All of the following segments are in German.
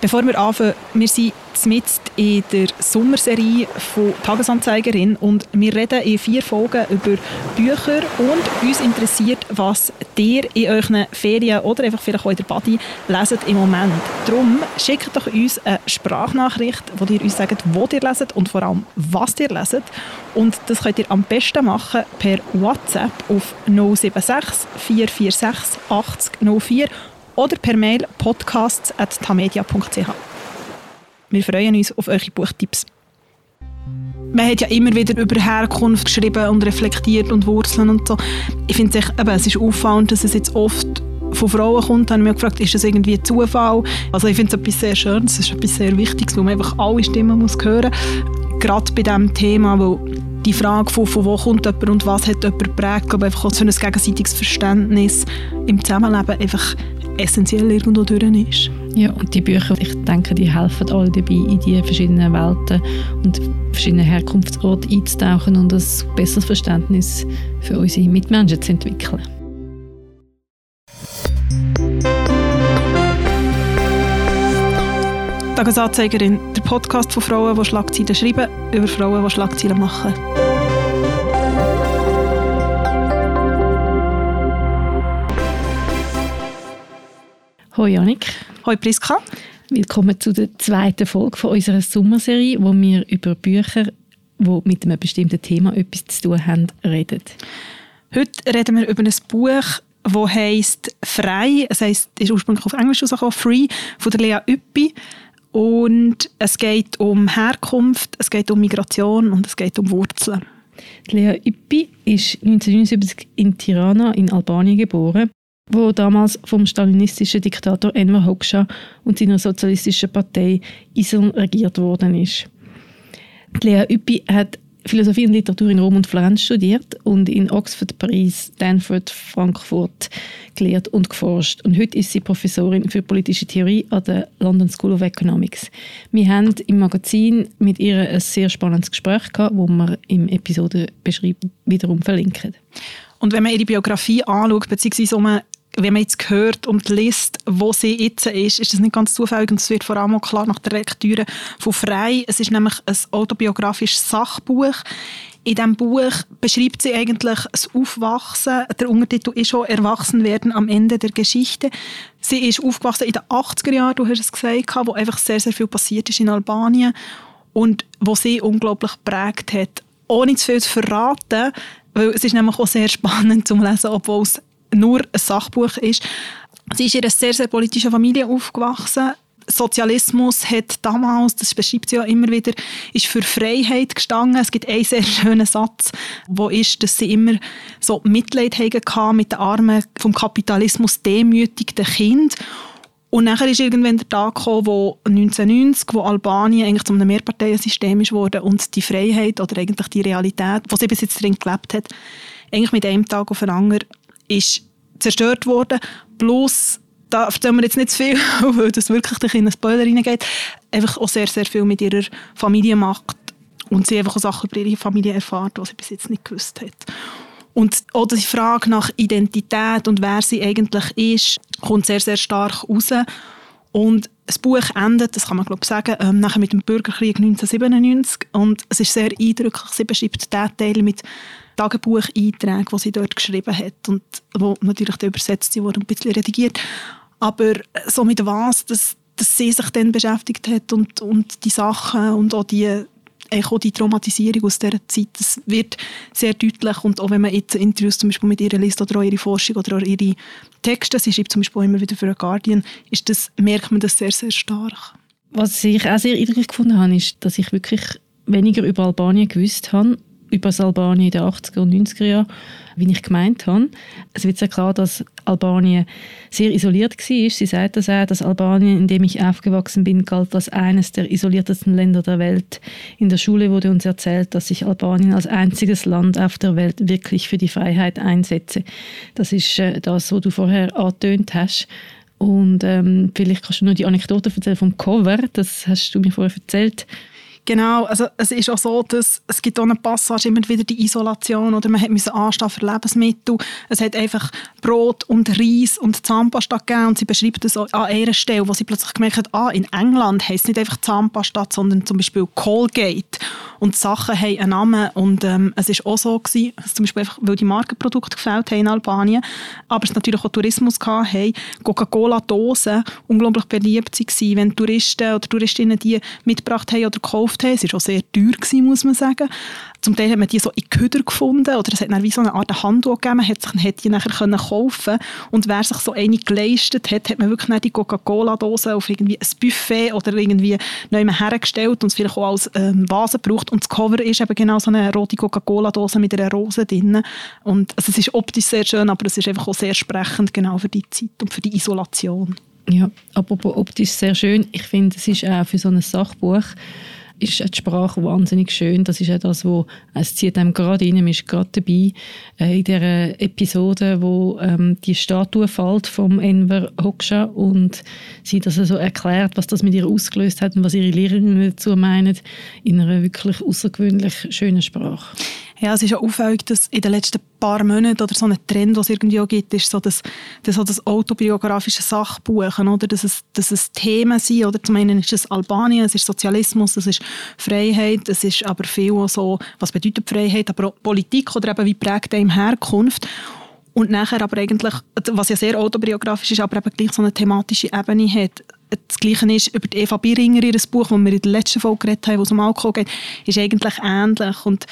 Bevor wir anfangen, wir sind mitten in der Sommerserie von Tagesanzeigerin und wir reden in vier Folgen über Bücher und uns interessiert, was ihr in euren Ferien oder einfach vielleicht auch in der Body leset im Moment. Darum schickt doch uns eine Sprachnachricht, wo ihr uns sagt, wo ihr leset und vor allem, was ihr leset. Und das könnt ihr am besten machen per WhatsApp auf 076 446 80 04 oder per Mail podcasts.tamedia.ch. Wir freuen uns auf eure Buchtipps. Man hat ja immer wieder über Herkunft geschrieben und reflektiert und Wurzeln und so. Ich finde es, es ist auffallend, dass es jetzt oft von Frauen kommt, haben wir gefragt, ist das irgendwie Zufall? Also ich finde es etwas sehr Schönes, es ist etwas sehr Wichtiges, wo man einfach alle Stimmen muss hören muss. Gerade bei diesem Thema, wo die Frage von, von wo kommt jemand und was hat jemand geprägt, glaube einfach auch so ein gegenseitiges Verständnis im Zusammenleben einfach essentiell irgendwo drin ist. Ja, und die Bücher, ich denke, die helfen alle dabei, in die verschiedenen Welten und verschiedene Herkunftsorte einzutauchen und ein besseres Verständnis für unsere Mitmenschen zu entwickeln. Tagesanzeigerin, der Podcast von Frauen, die Schlagzeilen schreiben, über Frauen, die Schlagzeilen machen. Hoi Janik. Hoi Priska. Willkommen zu der zweiten Folge von unserer Sommerserie, wo wir über Bücher, die mit einem bestimmten Thema etwas zu tun haben, reden. Heute reden wir über ein Buch, das heisst «Frei». Es heisst, ist ursprünglich auf Englisch rausgekommen, «Free», von der Lea Üppi. Und es geht um Herkunft, es geht um Migration und es geht um Wurzeln. Lea Üppi ist 1979 in Tirana in Albanien geboren wo damals vom stalinistischen Diktator Enver Hoxha und seiner sozialistischen Partei ISIL regiert worden ist. Lea Üppi hat Philosophie und Literatur in Rom und Florenz studiert und in Oxford, Paris, Stanford, Frankfurt gelehrt und geforscht. Und heute ist sie Professorin für politische Theorie an der London School of Economics. Wir haben im Magazin mit ihr ein sehr spannendes Gespräch gehabt, wo wir im Episode wiederum verlinken. Und wenn man ihre Biografie anschaut, beziehungsweise um wenn man jetzt hört und liest, wo sie jetzt ist, ist das nicht ganz zufällig und es wird vor allem auch klar nach der Lektüre von Frei. Es ist nämlich ein autobiografisches Sachbuch. In diesem Buch beschreibt sie eigentlich das Aufwachsen. Der Untertitel ist schon «Erwachsenwerden am Ende der Geschichte». Sie ist aufgewachsen in den 80er Jahren, du hast es gesagt, wo einfach sehr, sehr viel passiert ist in Albanien und wo sie unglaublich geprägt hat. Ohne zu viel zu verraten, weil es ist nämlich auch sehr spannend zu lesen, obwohl es nur ein Sachbuch ist. Sie ist in einer sehr, sehr politischen Familie aufgewachsen. Sozialismus hat damals, das beschreibt sie ja immer wieder, ist für Freiheit gestanden. Es gibt einen sehr schönen Satz, wo ist, dass sie immer so Mitleid hatten mit den Armen vom Kapitalismus demütigten Kind. Und nachher ist irgendwann der Tag gekommen, wo 1990, wo Albanien eigentlich zu einem Mehrparteiensystem ist worden und die Freiheit oder eigentlich die Realität, die sie bis jetzt drin gelebt hat, eigentlich mit einem Tag auf den anderen ist zerstört worden. Bloß, da erzählen wir jetzt nicht zu viel, weil das wirklich in einen Spoiler reingeht, einfach auch sehr, sehr viel mit ihrer Familie macht und sie einfach auch Sachen über ihre Familie erfahrt, die sie bis jetzt nicht gewusst hat. Und auch die Frage nach Identität und wer sie eigentlich ist, kommt sehr, sehr stark raus. Und das Buch endet, das kann man glaube ich sagen, ähm, nachher mit dem Bürgerkrieg 1997 und es ist sehr eindrücklich. Sie beschreibt den Teil mit Tagebucheinträgen, die sie dort geschrieben hat und wo natürlich übersetzt wurden und ein bisschen redigiert. Aber so mit was, dass, dass sie sich dann beschäftigt hat und, und die Sachen und auch die, auch die Traumatisierung aus dieser Zeit, das wird sehr deutlich und auch wenn man jetzt Interviews zum Beispiel mit ihr liest oder auch ihre Forschung oder auch ihre Texte, sie schreibt zum Beispiel immer wieder für ein Guardian, ist das, merkt man das sehr, sehr stark. Was ich auch sehr eindrücklich gefunden habe, ist, dass ich wirklich weniger über Albanien gewusst habe über das Albanien in den 80er und 90er Jahren, wie ich gemeint habe. Es wird sehr klar, dass Albanien sehr isoliert war. Sie sagt das auch, dass Albanien, in dem ich aufgewachsen bin, galt als eines der isoliertesten Länder der Welt. In der Schule wurde uns erzählt, dass sich Albanien als einziges Land auf der Welt wirklich für die Freiheit einsetze. Das ist äh, das, was du vorher angetönt hast. Und ähm, vielleicht kannst du nur die Anekdote erzählen vom Cover, das hast du mir vorher erzählt. Genau, also es ist auch so, dass es gibt auch eine Passage immer wieder die Isolation oder man musste anstehen für Lebensmittel. Es hat einfach Brot und Reis und Zahnpasta gegeben und sie beschreibt das an einer Stelle, wo sie plötzlich gemerkt hat, ah, in England heisst es nicht einfach Zahnpasta, sondern zum Beispiel Colgate und die Sachen haben einen Namen und ähm, es ist auch so gewesen, zum Beispiel einfach, weil die Markenprodukte gefällt haben in Albanien, aber es natürlich auch Tourismus gehabt Coca-Cola-Dosen unglaublich beliebt waren, wenn Touristen oder Touristinnen die mitgebracht haben oder gekauft gekauft haben. Es war auch sehr teuer, gewesen, muss man sagen. Zum Teil hat man die so in Köder gefunden oder es hat dann wie so eine Art Handel gegeben. Man hat sich hat die nachher können kaufen und wer sich so eine geleistet hat, hat man wirklich die Coca-Cola-Dose auf irgendwie ein Buffet oder irgendwie neu hergestellt und es vielleicht auch als ähm, Vase gebraucht und das Cover ist eben genau so eine rote Coca-Cola-Dose mit einer Rose drin und also es ist optisch sehr schön, aber es ist einfach auch sehr sprechend genau für die Zeit und für die Isolation. Ja, apropos optisch sehr schön. Ich finde, es ist auch für so ein Sachbuch ist die Sprache wahnsinnig schön. Das ist ja das, wo es zieht einem gerade rein, man ist gerade dabei äh, in dieser Episode, wo ähm, die Statue fällt vom Enver Hoxha und sie das also erklärt, was das mit ihr ausgelöst hat und was ihre Lehrerinnen dazu meinen, in einer wirklich außergewöhnlich schönen Sprache. Ja, es ist ja auffällig, dass in den letzten paar Monaten oder so ein Trend, was es irgendwie auch gibt, ist so das, das, so das autobiografische Sachbuchen, oder? Dass es, dass es Themen sind, oder? Zum einen ist es Albanien, es ist Sozialismus, es ist Freiheit, es ist aber viel auch so, was bedeutet Freiheit, aber auch Politik oder eben wie prägt einem Herkunft. Und nachher aber eigentlich, was ja sehr autobiografisch ist, aber eben gleich so eine thematische Ebene hat, das Gleiche ist über Eva Biringer, ihr Buch, das wir in der letzten Folge geredet haben, wo es um Alkohol geht, ist eigentlich ähnlich. Und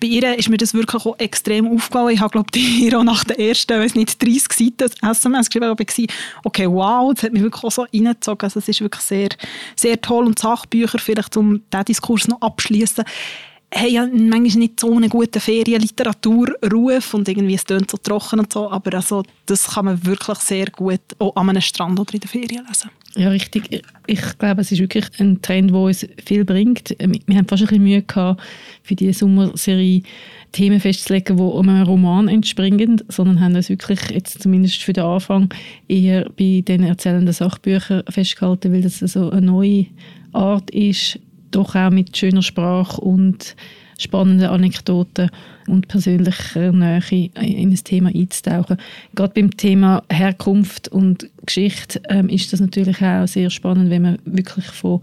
bei ihr ist mir das wirklich auch extrem aufgefallen. Ich habe, glaube ich, auch nach den ersten, weiß nicht, 30 Seiten SMS geschrieben, aber ich war, okay, wow, das hat mich wirklich auch so reingezogen. Also es ist wirklich sehr, sehr toll. Und Sachbücher, vielleicht um diesen Diskurs noch abschließen, haben ja manchmal nicht so einen guten Ferienliteraturruf und irgendwie es tönt so trocken und so, aber also, das kann man wirklich sehr gut auch an einem Strand oder in der Ferien lesen. Ja, richtig. Ich glaube, es ist wirklich ein Trend, der uns viel bringt. Wir haben fast ein bisschen Mühe gehabt, für diese Sommerserie Themen festzulegen, die einen Roman entspringen, sondern haben uns wirklich jetzt zumindest für den Anfang eher bei den erzählenden Sachbüchern festgehalten, weil das so eine neue Art ist, doch auch mit schöner Sprache und spannenden Anekdoten und persönlicher Nähe in ein Thema einzutauchen. Gerade beim Thema Herkunft und Geschichte ähm, ist das natürlich auch sehr spannend, wenn man wirklich von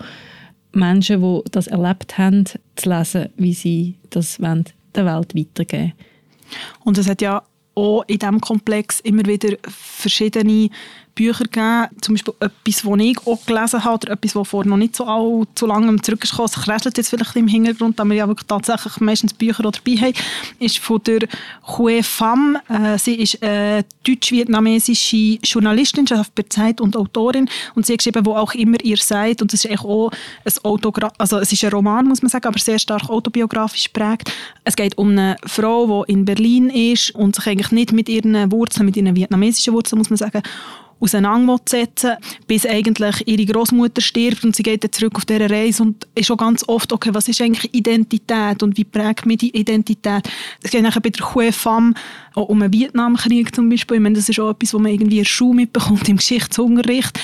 Menschen, die das erlebt haben, zu lesen, wie sie das wollen, der Welt weitergeben Und es hat ja auch in diesem Komplex immer wieder verschiedene Bücher gegeben, zum Beispiel etwas, das ich auch gelesen habe, oder etwas, das vor noch nicht so allzu lange zurückgekommen ist. Es kräselt jetzt vielleicht im Hintergrund, da wir ja wirklich tatsächlich meistens Bücher dabei haben, ist von der Hue Pham. Äh, sie ist eine deutsch-vietnamesische Journalistin, schafft bei Zeit und Autorin und sie hat geschrieben, wo auch immer ihr seid und es ist auch ein Autogra also es ist ein Roman, muss man sagen, aber sehr stark autobiografisch prägt. Es geht um eine Frau, die in Berlin ist und sich eigentlich nicht mit ihren Wurzeln, mit ihren vietnamesischen Wurzeln, muss man sagen, auseinandersetzen, bis eigentlich ihre Großmutter stirbt und sie geht dann zurück auf diese Reise und ist schon ganz oft, okay, was ist eigentlich Identität und wie prägt mich die Identität? Es geht nachher bei der Hue Fam auch um einen Vietnamkrieg zum Beispiel. Ich meine, das ist auch etwas, was man irgendwie in der Schule mitbekommt, im Geschichtsunterricht.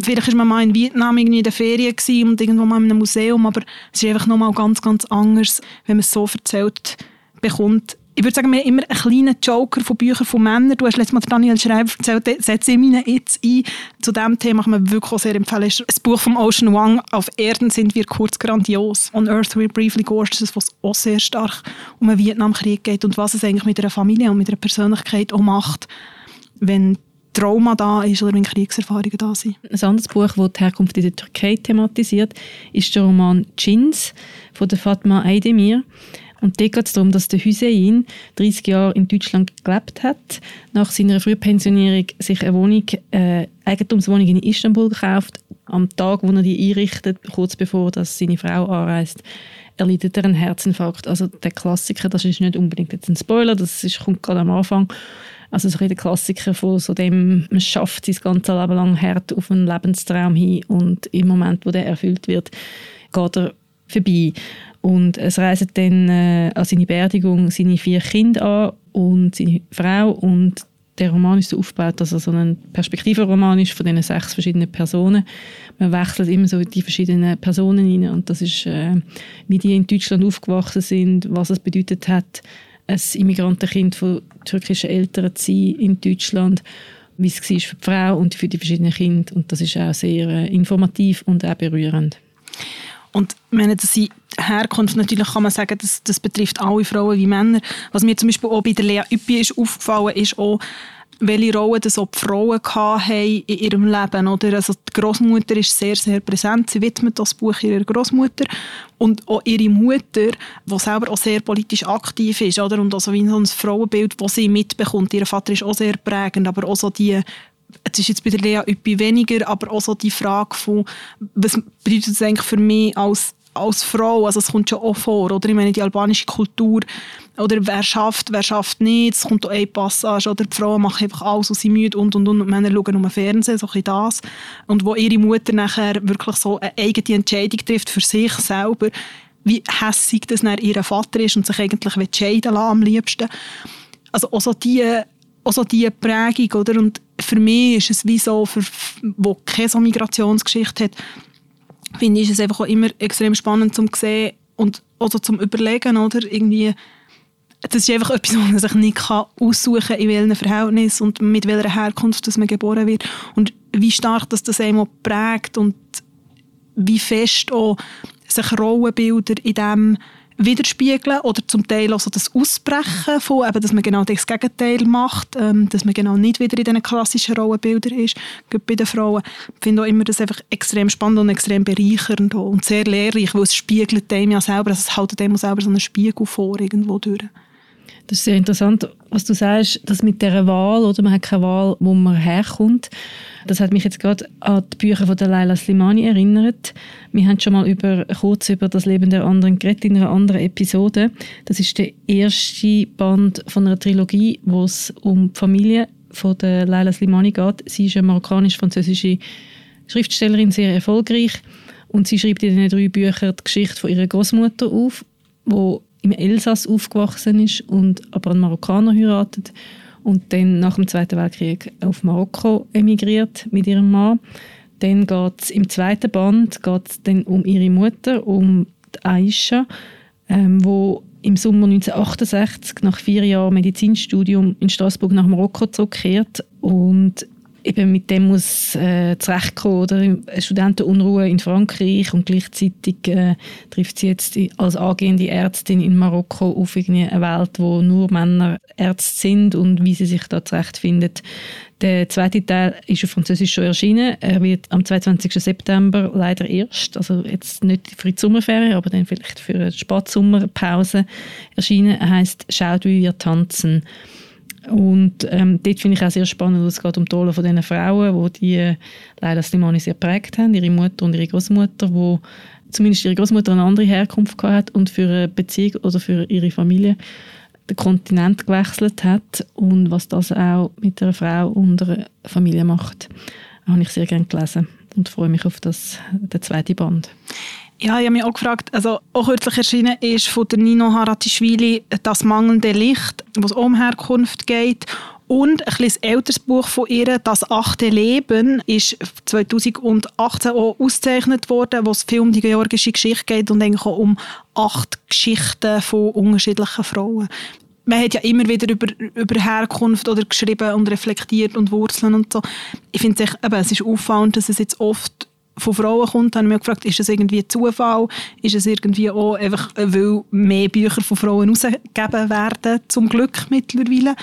Vielleicht war man mal in Vietnam irgendwie in der Ferien und irgendwo mal in einem Museum, aber es ist einfach nochmal ganz, ganz anders, wenn man es so erzählt bekommt, ich würde sagen, wir haben immer einen kleinen Joker von Büchern von Männern. Du hast letztes Mal Daniel Schreiber erzählt, setze ich mich jetzt ein. Zu diesem Thema kann man wirklich auch sehr empfehlen. Das Buch von Ocean Wang, «Auf Erden sind wir kurz grandios». «On Earth we briefly gorgeous», das was auch sehr stark um den Vietnamkrieg geht und was es eigentlich mit einer Familie und mit einer Persönlichkeit auch macht, wenn Trauma da ist oder wenn Kriegserfahrungen da sind. Ein anderes Buch, das die Herkunft in der Türkei thematisiert, ist der Roman «Jins» von Fatma Aydemir. Und dort geht es darum, dass der Hüseyin 30 Jahre in Deutschland gelebt hat, nach seiner Frühpensionierung sich eine Wohnung, äh, Eigentumswohnung in Istanbul gekauft. Am Tag, wo er die einrichtet, kurz bevor dass seine Frau anreist, erleidet er einen Herzinfarkt. Also der Klassiker, das ist nicht unbedingt jetzt ein Spoiler, das ist, kommt gerade am Anfang. Also so der Klassiker von so dem, man schafft sein ganzes Leben lang hart auf einen Lebenstraum hin und im Moment, wo der erfüllt wird, geht er vorbei. Und es reisen dann äh, an seine Beerdigung seine vier Kinder an und seine Frau und der Roman ist so aufgebaut, dass er so ein Perspektivenroman ist von diesen sechs verschiedenen Personen. Man wechselt immer so die verschiedenen Personen rein und das ist, äh, wie die in Deutschland aufgewachsen sind, was es bedeutet hat, ein Immigrantenkind von türkischen Eltern zu sein in Deutschland, wie es war für die Frau und für die verschiedenen Kinder und das ist auch sehr äh, informativ und auch berührend. Und meine, dass sie Herkunft, natürlich kann man sagen, das, das betrifft alle Frauen wie Männer. Was mir zum Beispiel auch bei der Lea Üppi ist aufgefallen, ist auch, welche Rolle das auch die Frauen haben in ihrem Leben. Oder? Also die Großmutter ist sehr, sehr präsent. Sie widmet das Buch ihrer Großmutter und auch ihre Mutter, die selber auch sehr politisch aktiv ist. Oder? Und also wie so ein Frauenbild, das sie mitbekommt. Ihr Vater ist auch sehr prägend, aber auch so die es ist jetzt bei der Lea etwas weniger, aber auch so die Frage von, was bedeutet es eigentlich für mich als, als Frau, also es kommt schon auch vor, oder ich meine die albanische Kultur, oder wer schafft, wer schafft nicht, es kommt auch eine Passage, oder die Frauen machen einfach alles und sind müde und und und, und Männer schauen nur Fernsehen, so ein das. Und wo ihre Mutter nachher wirklich so eine eigene Entscheidung trifft für sich selber, wie hässig das dann ihr Vater ist und sich eigentlich entscheiden lassen am liebsten. Also auch so die auch so diese Prägung, oder? Und für mich ist es wie so, für, wo keine so Migrationsgeschichte hat, finde ich es einfach auch immer extrem spannend zum sehen und also zum Überlegen, oder? Irgendwie, das ist einfach etwas, was man sich nicht aussuchen kann, in welchem Verhältnis und mit welcher Herkunft dass man geboren wird und wie stark das, das einem prägt und wie fest auch sich Rollenbilder in dem widerspiegeln oder zum Teil auch so das Ausbrechen von, eben, dass man genau das Gegenteil macht, ähm, dass man genau nicht wieder in diesen klassischen Rollenbildern ist, bei den Frauen. Ich finde auch immer das einfach extrem spannend und extrem bereichernd und sehr lehrreich, weil es spiegelt dem ja selber, also es hält dem selber so einen Spiegel vor irgendwo durch. Das ist sehr interessant, was du sagst, dass mit dieser Wahl, oder man hat keine Wahl, wo man herkommt. Das hat mich jetzt gerade an die Bücher von der Laila Slimani erinnert. Wir haben schon mal über, kurz über das Leben der anderen geredet in einer anderen Episode. Das ist der erste Band von einer Trilogie, wo es um die Familie von der Laila Slimani geht. Sie ist eine marokkanisch-französische Schriftstellerin, sehr erfolgreich. Und sie schreibt in diesen drei Büchern die Geschichte von ihrer Großmutter auf, wo im Elsass aufgewachsen ist und aber einen Marokkaner heiratet und dann nach dem Zweiten Weltkrieg auf Marokko emigriert mit ihrem Mann. Dann geht im zweiten Band geht's dann um ihre Mutter, um Aisha, ähm, wo im Sommer 1968 nach vier Jahren Medizinstudium in Straßburg nach Marokko zurückkehrt und eben mit dem muss äh, zurechtkommen. Oder? Studentenunruhe in Frankreich und gleichzeitig äh, trifft sie jetzt als angehende Ärztin in Marokko auf eine Welt, wo nur Männer Ärzte sind und wie sie sich da zurechtfindet. Der zweite Teil ist auf Französisch schon erschienen. Er wird am 22. September leider erst, also jetzt nicht für die Sommerferien, aber dann vielleicht für eine Spatsommerpause erschienen. Er heißt «Schaut, wie wir tanzen». Und ähm, dort finde ich auch sehr spannend, es geht um die Rolle von diesen Frauen, die die äh, Leila Slimani sehr prägt haben, ihre Mutter und ihre Großmutter, wo zumindest ihre Großmutter eine andere Herkunft hat und für eine Beziehung oder für ihre Familie den Kontinent gewechselt hat und was das auch mit einer Frau und einer Familie macht, habe ich sehr gerne gelesen und freue mich auf das, den zweiten Band. Ja, ich habe mich auch gefragt, also auch kürzlich erschienen ist von der Nino Haratischvili «Das mangelnde Licht», wo es um Herkunft geht und ein bisschen älteres Buch von ihr, «Das achte Leben», ist 2018 auch ausgezeichnet worden, wo es viel um die georgische Geschichte geht und eigentlich auch um acht Geschichten von unterschiedlichen Frauen. Man hat ja immer wieder über, über Herkunft oder geschrieben und reflektiert und Wurzeln und so. Ich finde es, es ist auffallend, dass es jetzt oft von Frauen kommt, habe ich mich gefragt, ist das irgendwie Zufall? Ist es irgendwie auch einfach, weil mehr Bücher von Frauen ausgegeben werden, zum Glück mittlerweile?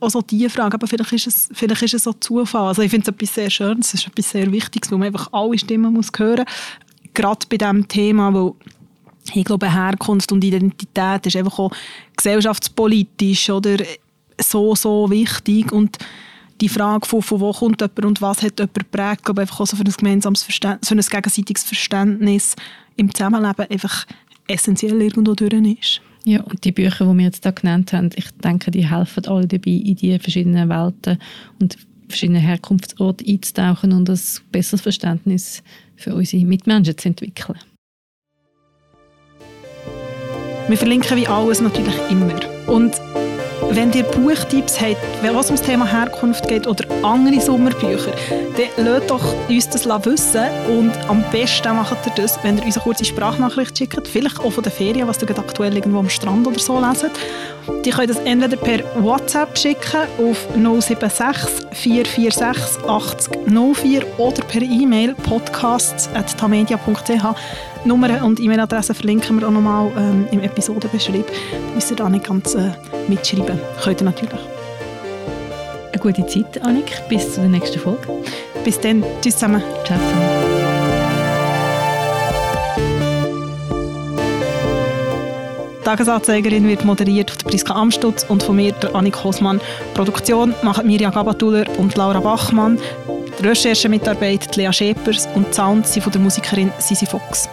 Also diese Frage, aber vielleicht ist es, vielleicht ist es so Zufall. Also ich finde es etwas sehr Schönes, es ist etwas sehr Wichtiges, wo man einfach alle Stimmen muss hören muss. Gerade bei diesem Thema, wo ich glaube, Herkunft und Identität ist einfach auch gesellschaftspolitisch oder so, so wichtig und die Frage von, von wo kommt jemand und was hat jemand geprägt, glaube einfach auch so für ein gemeinsames Verständnis, für ein gegenseitiges Verständnis im Zusammenleben einfach essentiell irgendwo drin ist. Ja, und die Bücher, die wir jetzt da genannt haben, ich denke, die helfen alle dabei, in die verschiedenen Welten und verschiedene Herkunftsorte einzutauchen und ein besseres Verständnis für unsere Mitmenschen zu entwickeln. Wir verlinken wie alles natürlich immer. Und wenn ihr Buchtipps habt, was ums Thema Herkunft geht oder andere Sommerbücher, dann lasst doch uns das wissen und am besten macht ihr das, wenn ihr uns eine kurze Sprachnachricht schickt, vielleicht auch von der Ferien, was ihr aktuell irgendwo am Strand oder so leset. Die könnt das entweder per WhatsApp schicken auf 076 446 80 04 oder per E-Mail podcasts.tamedia.ch Nummer und E-Mail-Adresse verlinken wir auch nochmal ähm, im Episodenbeschrieb. Müsst ihr da nicht ganz äh, mitschreiben. Könnt ihr natürlich. Eine gute Zeit, Annik. Bis zur nächsten Folge. Bis dann. Tschüss zusammen. Ciao zusammen. Tagesanzeigerin wird moderiert von Priska Amstutz und von mir, der Annik Hosmann. Produktion machen Mirja Gabatuller und Laura Bachmann. Die Recherchemitarbeit Lea Schepers und die Sounds sind von der Musikerin Sisi Fox.